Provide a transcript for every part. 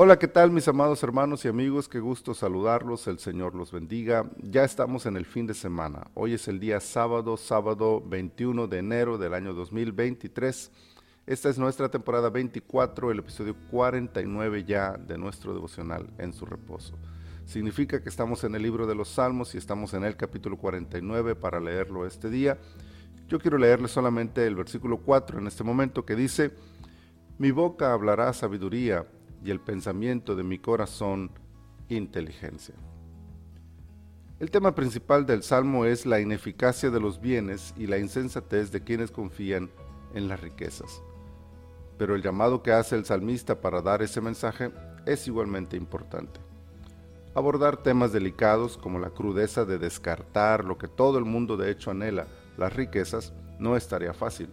Hola, ¿qué tal mis amados hermanos y amigos? Qué gusto saludarlos, el Señor los bendiga. Ya estamos en el fin de semana. Hoy es el día sábado, sábado 21 de enero del año 2023. Esta es nuestra temporada 24, el episodio 49 ya de nuestro devocional en su reposo. Significa que estamos en el libro de los Salmos y estamos en el capítulo 49 para leerlo este día. Yo quiero leerle solamente el versículo 4 en este momento que dice, Mi boca hablará sabiduría y el pensamiento de mi corazón inteligencia. El tema principal del Salmo es la ineficacia de los bienes y la insensatez de quienes confían en las riquezas. Pero el llamado que hace el salmista para dar ese mensaje es igualmente importante. Abordar temas delicados como la crudeza de descartar lo que todo el mundo de hecho anhela, las riquezas, no es tarea fácil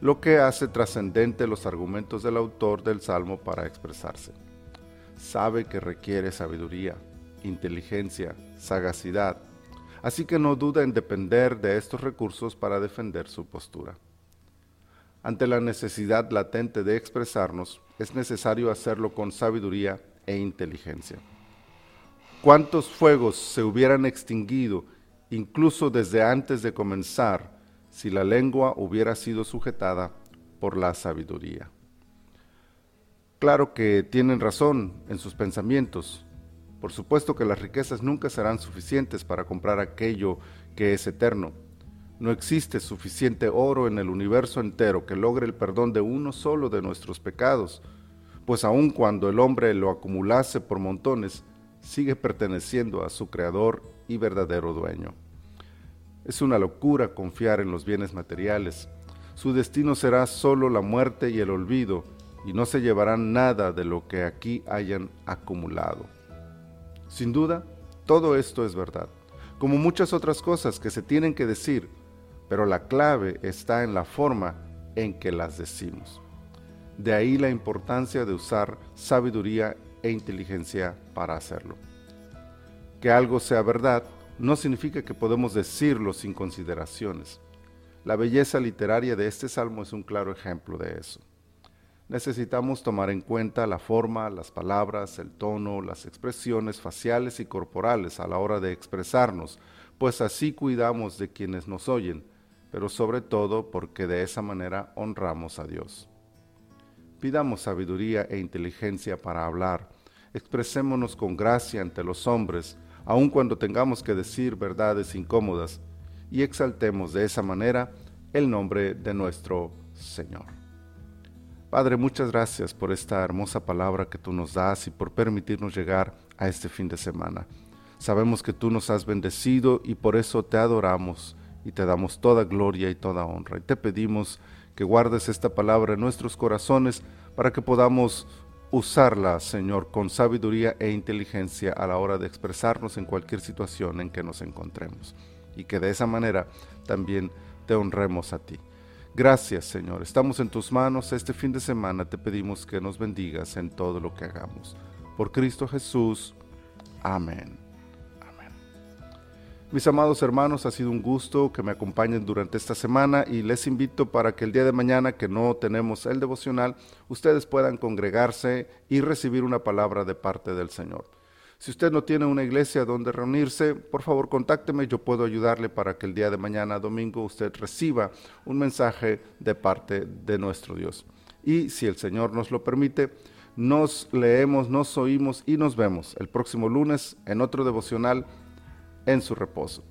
lo que hace trascendente los argumentos del autor del Salmo para expresarse. Sabe que requiere sabiduría, inteligencia, sagacidad, así que no duda en depender de estos recursos para defender su postura. Ante la necesidad latente de expresarnos, es necesario hacerlo con sabiduría e inteligencia. ¿Cuántos fuegos se hubieran extinguido incluso desde antes de comenzar si la lengua hubiera sido sujetada por la sabiduría. Claro que tienen razón en sus pensamientos. Por supuesto que las riquezas nunca serán suficientes para comprar aquello que es eterno. No existe suficiente oro en el universo entero que logre el perdón de uno solo de nuestros pecados, pues aun cuando el hombre lo acumulase por montones, sigue perteneciendo a su creador y verdadero dueño. Es una locura confiar en los bienes materiales. Su destino será solo la muerte y el olvido, y no se llevarán nada de lo que aquí hayan acumulado. Sin duda, todo esto es verdad, como muchas otras cosas que se tienen que decir, pero la clave está en la forma en que las decimos. De ahí la importancia de usar sabiduría e inteligencia para hacerlo. Que algo sea verdad no significa que podemos decirlo sin consideraciones. La belleza literaria de este salmo es un claro ejemplo de eso. Necesitamos tomar en cuenta la forma, las palabras, el tono, las expresiones faciales y corporales a la hora de expresarnos, pues así cuidamos de quienes nos oyen, pero sobre todo porque de esa manera honramos a Dios. Pidamos sabiduría e inteligencia para hablar, expresémonos con gracia ante los hombres, aun cuando tengamos que decir verdades incómodas, y exaltemos de esa manera el nombre de nuestro Señor. Padre, muchas gracias por esta hermosa palabra que tú nos das y por permitirnos llegar a este fin de semana. Sabemos que tú nos has bendecido y por eso te adoramos y te damos toda gloria y toda honra. Y te pedimos que guardes esta palabra en nuestros corazones para que podamos usarla, Señor, con sabiduría e inteligencia a la hora de expresarnos en cualquier situación en que nos encontremos. Y que de esa manera también te honremos a ti. Gracias, Señor. Estamos en tus manos. Este fin de semana te pedimos que nos bendigas en todo lo que hagamos. Por Cristo Jesús. Amén. Mis amados hermanos, ha sido un gusto que me acompañen durante esta semana y les invito para que el día de mañana que no tenemos el devocional, ustedes puedan congregarse y recibir una palabra de parte del Señor. Si usted no tiene una iglesia donde reunirse, por favor contácteme, yo puedo ayudarle para que el día de mañana, domingo, usted reciba un mensaje de parte de nuestro Dios. Y si el Señor nos lo permite, nos leemos, nos oímos y nos vemos el próximo lunes en otro devocional en su reposo.